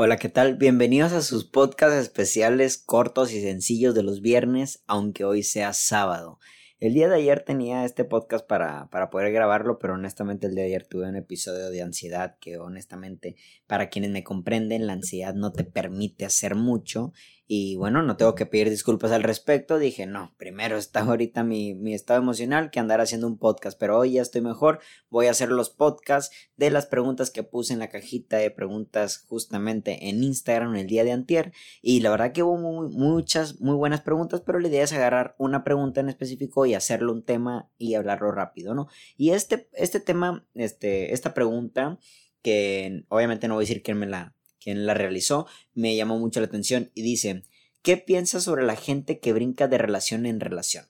Hola, ¿qué tal? Bienvenidos a sus podcasts especiales cortos y sencillos de los viernes, aunque hoy sea sábado. El día de ayer tenía este podcast para, para poder grabarlo, pero honestamente el día de ayer tuve un episodio de ansiedad que honestamente, para quienes me comprenden, la ansiedad no te permite hacer mucho y bueno, no tengo que pedir disculpas al respecto. Dije, no, primero está ahorita mi, mi, estado emocional que andar haciendo un podcast. Pero hoy ya estoy mejor. Voy a hacer los podcasts de las preguntas que puse en la cajita de preguntas justamente en Instagram el día de antier. Y la verdad que hubo muchas, muy buenas preguntas, pero la idea es agarrar una pregunta en específico y hacerlo un tema y hablarlo rápido, ¿no? Y este, este tema, este, esta pregunta, que obviamente no voy a decir quién me la quien la realizó, me llamó mucho la atención y dice, ¿qué piensas sobre la gente que brinca de relación en relación?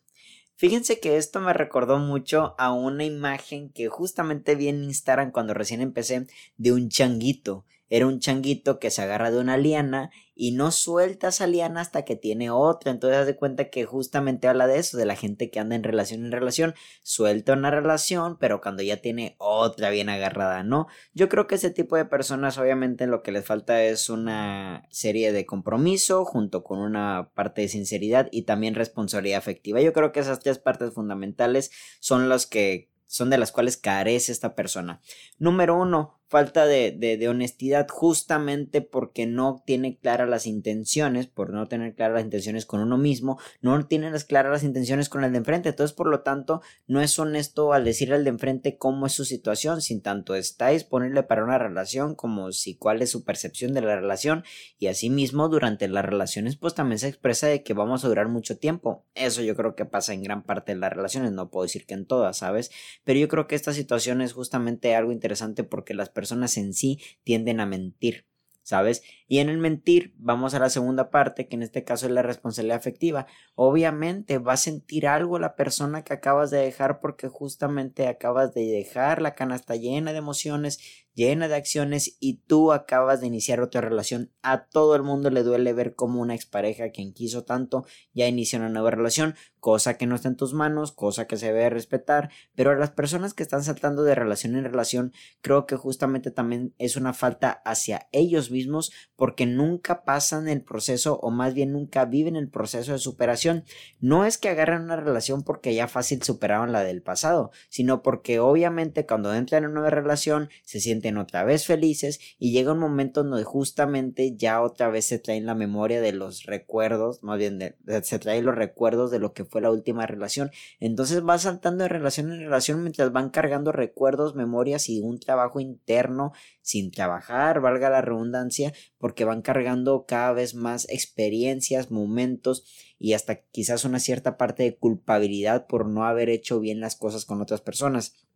Fíjense que esto me recordó mucho a una imagen que justamente vi en Instagram cuando recién empecé de un changuito. Era un changuito que se agarra de una liana y no suelta esa liana hasta que tiene otra. Entonces, haz de cuenta que justamente habla de eso, de la gente que anda en relación en relación, suelta una relación, pero cuando ya tiene otra bien agarrada, ¿no? Yo creo que ese tipo de personas, obviamente, lo que les falta es una serie de compromiso junto con una parte de sinceridad y también responsabilidad afectiva. Yo creo que esas tres partes fundamentales son las que son de las cuales carece esta persona. Número uno, falta de, de, honestidad justamente porque no tiene claras las intenciones, por no tener claras las intenciones con uno mismo, no tiene las claras las intenciones con el de enfrente, entonces por lo tanto no es honesto al decirle al de enfrente cómo es su situación, sin tanto está disponible para una relación como si cuál es su percepción de la relación. Y asimismo durante las relaciones pues también se expresa de que vamos a durar mucho tiempo, eso yo creo que pasa en gran parte de las relaciones, no puedo decir que en todas, ¿sabes? Pero yo creo que esta situación es justamente algo interesante porque las personas en sí tienden a mentir, ¿sabes? Y en el mentir vamos a la segunda parte, que en este caso es la responsabilidad afectiva. Obviamente va a sentir algo la persona que acabas de dejar porque justamente acabas de dejar la canasta llena de emociones, llena de acciones y tú acabas de iniciar otra relación. A todo el mundo le duele ver como una expareja quien quiso tanto ya inició una nueva relación, cosa que no está en tus manos, cosa que se debe respetar, pero a las personas que están saltando de relación en relación, creo que justamente también es una falta hacia ellos mismos porque nunca pasan el proceso o más bien nunca viven el proceso de superación. No es que agarren una relación porque ya fácil superaron la del pasado, sino porque obviamente cuando entran en una nueva relación se sienten otra vez felices y llega un momento donde justamente ya otra vez se traen la memoria de los recuerdos, más bien se traen los recuerdos de lo que fue la última relación. Entonces va saltando de relación en relación mientras van cargando recuerdos, memorias y un trabajo interno sin trabajar, valga la redundancia, porque van cargando cada vez más experiencias, momentos y hasta quizás una cierta parte de culpabilidad por no haber hecho bien las cosas con otras personas.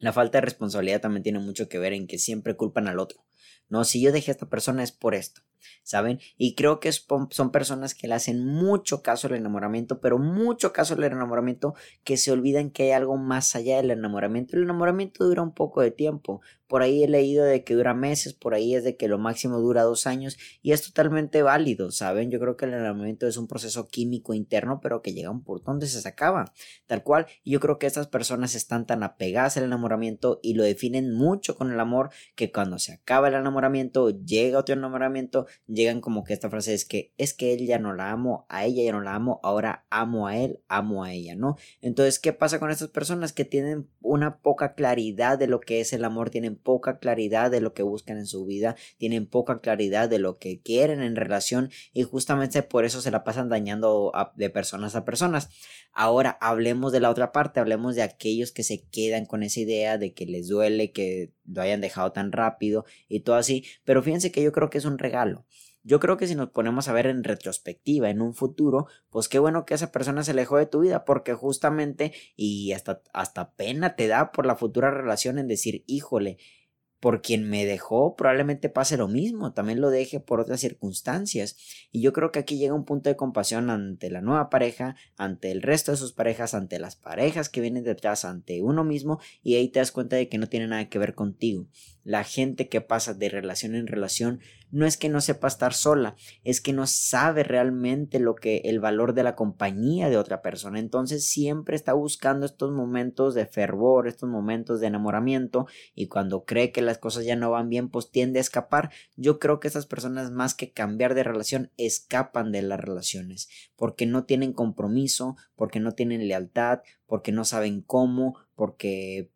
La falta de responsabilidad también tiene mucho que ver en que siempre culpan al otro. No, si yo dejé a esta persona es por esto, ¿saben? Y creo que son personas que le hacen mucho caso al enamoramiento, pero mucho caso al enamoramiento que se olvidan que hay algo más allá del enamoramiento. El enamoramiento dura un poco de tiempo, por ahí he leído de que dura meses, por ahí es de que lo máximo dura dos años y es totalmente válido, ¿saben? Yo creo que el enamoramiento es un proceso químico interno, pero que llega a un punto donde se acaba, tal cual. Y yo creo que estas personas están tan apegadas al enamoramiento y lo definen mucho con el amor que cuando se acaba el enamoramiento, llega otro enamoramiento, llegan como que esta frase es que es que él ya no la amo, a ella ya no la amo, ahora amo a él, amo a ella, ¿no? Entonces, ¿qué pasa con estas personas que tienen una poca claridad de lo que es el amor, tienen poca claridad de lo que buscan en su vida, tienen poca claridad de lo que quieren en relación y justamente por eso se la pasan dañando de personas a personas. Ahora hablemos de la otra parte, hablemos de aquellos que se quedan con esa idea de que les duele que lo hayan dejado tan rápido y todo así, pero fíjense que yo creo que es un regalo. Yo creo que si nos ponemos a ver en retrospectiva, en un futuro, pues qué bueno que esa persona se alejó de tu vida, porque justamente y hasta, hasta pena te da por la futura relación en decir, híjole, por quien me dejó probablemente pase lo mismo, también lo deje por otras circunstancias. Y yo creo que aquí llega un punto de compasión ante la nueva pareja, ante el resto de sus parejas, ante las parejas que vienen detrás, ante uno mismo, y ahí te das cuenta de que no tiene nada que ver contigo. La gente que pasa de relación en relación no es que no sepa estar sola, es que no sabe realmente lo que el valor de la compañía de otra persona. Entonces siempre está buscando estos momentos de fervor, estos momentos de enamoramiento y cuando cree que las cosas ya no van bien, pues tiende a escapar. Yo creo que esas personas más que cambiar de relación escapan de las relaciones porque no tienen compromiso, porque no tienen lealtad, porque no saben cómo, porque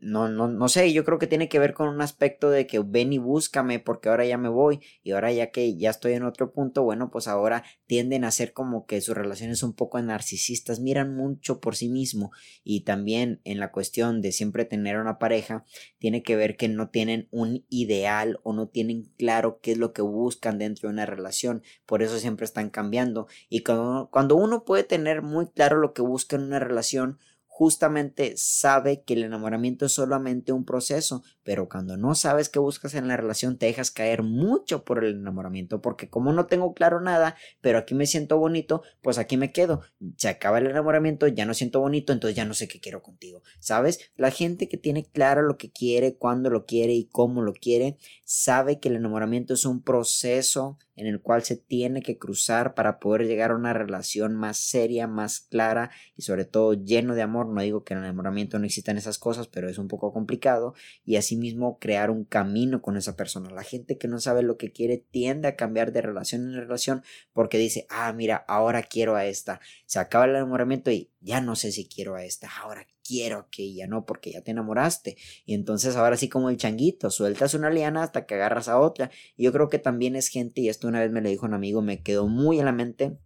no, no, no sé, yo creo que tiene que ver con un aspecto de que ven y búscame porque ahora ya me voy y ahora ya que ya estoy en otro punto, bueno, pues ahora tienden a ser como que sus relaciones un poco narcisistas, miran mucho por sí mismo y también en la cuestión de siempre tener una pareja, tiene que ver que no tienen un ideal o no tienen claro qué es lo que buscan dentro de una relación, por eso siempre están cambiando y cuando, cuando uno puede tener muy claro lo que busca en una relación, justamente sabe que el enamoramiento es solamente un proceso, pero cuando no sabes qué buscas en la relación te dejas caer mucho por el enamoramiento, porque como no tengo claro nada, pero aquí me siento bonito, pues aquí me quedo. Se acaba el enamoramiento, ya no siento bonito, entonces ya no sé qué quiero contigo. ¿Sabes? La gente que tiene claro lo que quiere, cuándo lo quiere y cómo lo quiere, sabe que el enamoramiento es un proceso en el cual se tiene que cruzar para poder llegar a una relación más seria, más clara y sobre todo lleno de amor. No digo que en el enamoramiento no existan esas cosas, pero es un poco complicado y asimismo crear un camino con esa persona. La gente que no sabe lo que quiere tiende a cambiar de relación en relación porque dice, ah, mira, ahora quiero a esta. Se acaba el enamoramiento y ya no sé si quiero a esta, ahora quiero aquella, ¿no? Porque ya te enamoraste. Y entonces ahora sí como el changuito, sueltas una liana hasta que agarras a otra. Y yo creo que también es gente, y esto una vez me lo dijo un amigo, me quedó muy en la mente,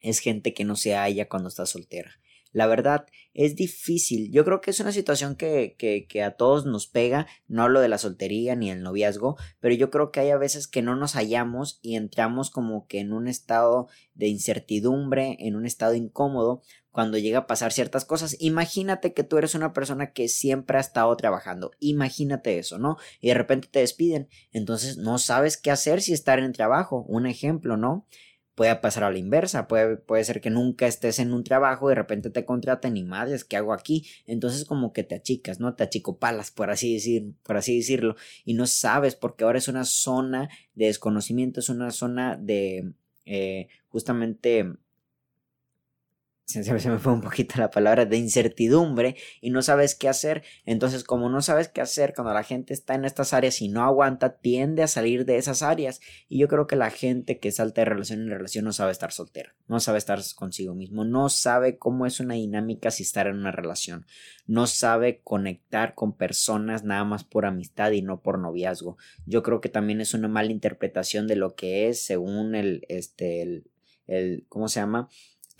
es gente que no se halla cuando está soltera. La verdad, es difícil. Yo creo que es una situación que, que, que, a todos nos pega. No hablo de la soltería ni el noviazgo, pero yo creo que hay a veces que no nos hallamos y entramos como que en un estado de incertidumbre, en un estado incómodo, cuando llega a pasar ciertas cosas. Imagínate que tú eres una persona que siempre ha estado trabajando. Imagínate eso, ¿no? Y de repente te despiden. Entonces no sabes qué hacer si estar en trabajo. Un ejemplo, ¿no? Puede pasar a la inversa, puede, puede ser que nunca estés en un trabajo y de repente te contraten y madres, ¿qué hago aquí? Entonces como que te achicas, ¿no? Te achicopalas, por así, decir, por así decirlo, y no sabes porque ahora es una zona de desconocimiento, es una zona de eh, justamente se, me fue un poquito la palabra de incertidumbre y no sabes qué hacer. Entonces, como no sabes qué hacer cuando la gente está en estas áreas y no aguanta, tiende a salir de esas áreas. Y yo creo que la gente que salta de relación en relación no sabe estar soltera, no sabe estar consigo mismo, no sabe cómo es una dinámica si estar en una relación, no sabe conectar con personas nada más por amistad y no por noviazgo. Yo creo que también es una mala interpretación de lo que es según el, este, el, el ¿cómo se llama?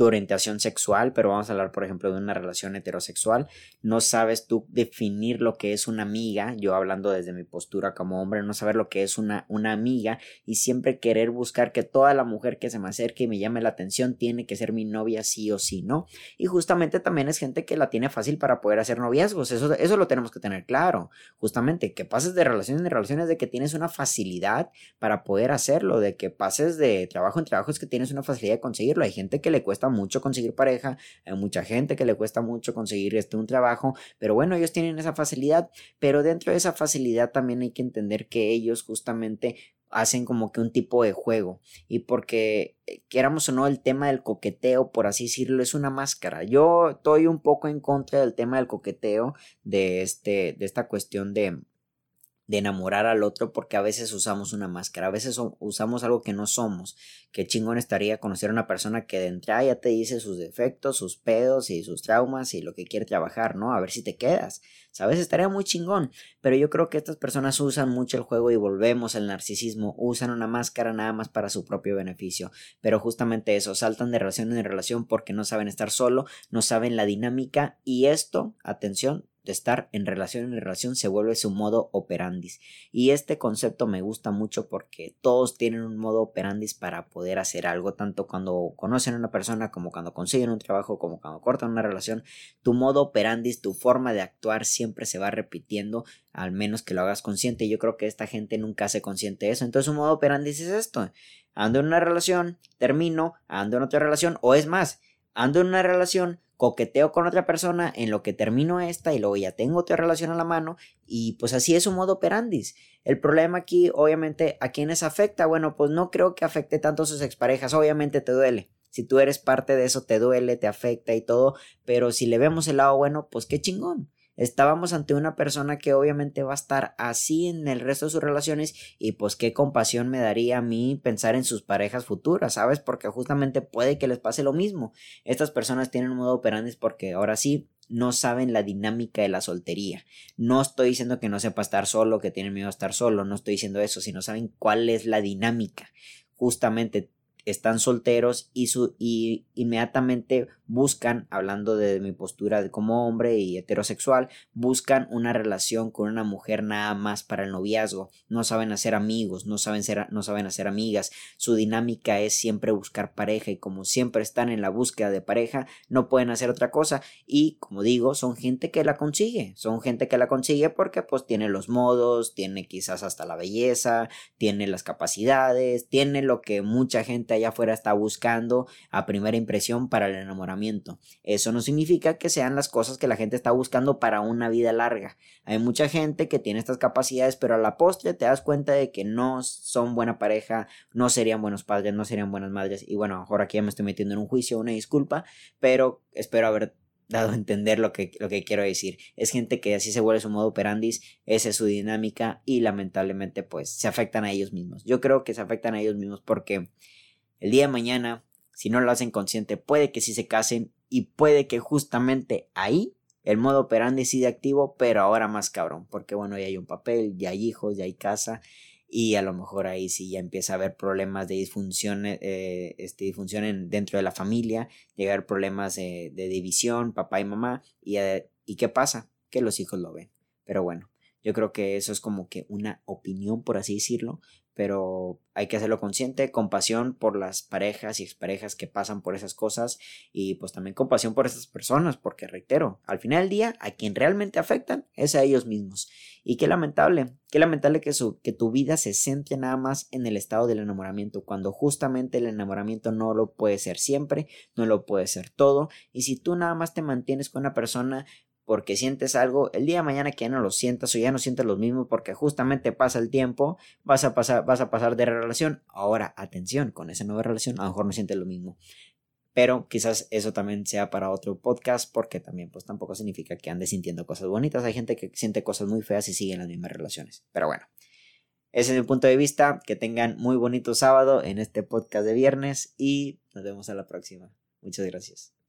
Orientación sexual, pero vamos a hablar, por ejemplo, de una relación heterosexual. No sabes tú definir lo que es una amiga, yo hablando desde mi postura como hombre, no saber lo que es una, una amiga y siempre querer buscar que toda la mujer que se me acerque y me llame la atención tiene que ser mi novia sí o sí, ¿no? Y justamente también es gente que la tiene fácil para poder hacer noviazgos, eso, eso lo tenemos que tener claro. Justamente que pases de relaciones en relaciones de que tienes una facilidad para poder hacerlo, de que pases de trabajo en trabajo es que tienes una facilidad de conseguirlo. Hay gente que le cuesta mucho conseguir pareja, hay mucha gente que le cuesta mucho conseguir este un trabajo, pero bueno, ellos tienen esa facilidad, pero dentro de esa facilidad también hay que entender que ellos justamente hacen como que un tipo de juego y porque eh, queramos o no el tema del coqueteo por así decirlo es una máscara. Yo estoy un poco en contra del tema del coqueteo de este de esta cuestión de de enamorar al otro porque a veces usamos una máscara, a veces usamos algo que no somos. Qué chingón estaría conocer a una persona que de entrada ya te dice sus defectos, sus pedos y sus traumas y lo que quiere trabajar, ¿no? A ver si te quedas. ¿Sabes? Estaría muy chingón. Pero yo creo que estas personas usan mucho el juego y volvemos al narcisismo. Usan una máscara nada más para su propio beneficio. Pero justamente eso, saltan de relación en relación porque no saben estar solo, no saben la dinámica y esto, atención, de estar en relación en relación se vuelve su modo operandis. Y este concepto me gusta mucho porque todos tienen un modo operandis para poder hacer algo, tanto cuando conocen a una persona como cuando consiguen un trabajo, como cuando cortan una relación. Tu modo operandis, tu forma de actuar siempre se va repitiendo, al menos que lo hagas consciente. Yo creo que esta gente nunca hace consciente de eso. Entonces, un modo operandis es esto. Ando en una relación, termino, ando en otra relación, o es más, ando en una relación, coqueteo con otra persona en lo que termino esta y luego ya tengo otra relación a la mano y pues así es un modo operandis. El problema aquí, obviamente, ¿a quiénes afecta? Bueno, pues no creo que afecte tanto a sus exparejas, obviamente te duele. Si tú eres parte de eso, te duele, te afecta y todo, pero si le vemos el lado bueno, pues qué chingón estábamos ante una persona que obviamente va a estar así en el resto de sus relaciones y pues qué compasión me daría a mí pensar en sus parejas futuras, ¿sabes? Porque justamente puede que les pase lo mismo. Estas personas tienen un modo operandi porque ahora sí no saben la dinámica de la soltería. No estoy diciendo que no sepa estar solo, que tienen miedo a estar solo, no estoy diciendo eso, sino saben cuál es la dinámica. Justamente están solteros y, su, y inmediatamente buscan, hablando de mi postura como hombre y heterosexual, buscan una relación con una mujer nada más para el noviazgo. No saben hacer amigos, no saben, ser, no saben hacer amigas. Su dinámica es siempre buscar pareja y como siempre están en la búsqueda de pareja, no pueden hacer otra cosa. Y como digo, son gente que la consigue. Son gente que la consigue porque pues tiene los modos, tiene quizás hasta la belleza, tiene las capacidades, tiene lo que mucha gente allá afuera está buscando a primera impresión para el enamoramiento. Eso no significa que sean las cosas que la gente está buscando para una vida larga. Hay mucha gente que tiene estas capacidades, pero a la postre te das cuenta de que no son buena pareja, no serían buenos padres, no serían buenas madres. Y bueno, ahora aquí ya me estoy metiendo en un juicio, una disculpa, pero espero haber dado a entender lo que, lo que quiero decir. Es gente que así se vuelve su modo operandis, esa es su dinámica y lamentablemente pues se afectan a ellos mismos. Yo creo que se afectan a ellos mismos porque el día de mañana, si no lo hacen consciente, puede que sí se casen y puede que justamente ahí el modo operandi siga activo, pero ahora más cabrón, porque bueno, ya hay un papel, ya hay hijos, ya hay casa y a lo mejor ahí sí ya empieza a haber problemas de disfunción, eh, este, disfunción dentro de la familia, llegar problemas de, división, papá y mamá, y, eh, y ¿qué pasa? Que los hijos lo ven. Pero bueno, yo creo que eso es como que una opinión, por así decirlo, pero hay que hacerlo consciente, compasión por las parejas y exparejas que pasan por esas cosas y pues también compasión por esas personas, porque reitero, al final del día a quien realmente afectan es a ellos mismos. Y qué lamentable, qué lamentable que, su, que tu vida se centre nada más en el estado del enamoramiento, cuando justamente el enamoramiento no lo puede ser siempre, no lo puede ser todo, y si tú nada más te mantienes con una persona porque sientes algo, el día de mañana que ya no lo sientas o ya no sientes lo mismo porque justamente pasa el tiempo, vas a pasar, vas a pasar de relación. Ahora, atención, con esa nueva relación a lo mejor no sientes lo mismo. Pero quizás eso también sea para otro podcast porque también pues tampoco significa que andes sintiendo cosas bonitas. Hay gente que siente cosas muy feas y sigue en las mismas relaciones. Pero bueno, ese es mi punto de vista. Que tengan muy bonito sábado en este podcast de viernes y nos vemos a la próxima. Muchas gracias.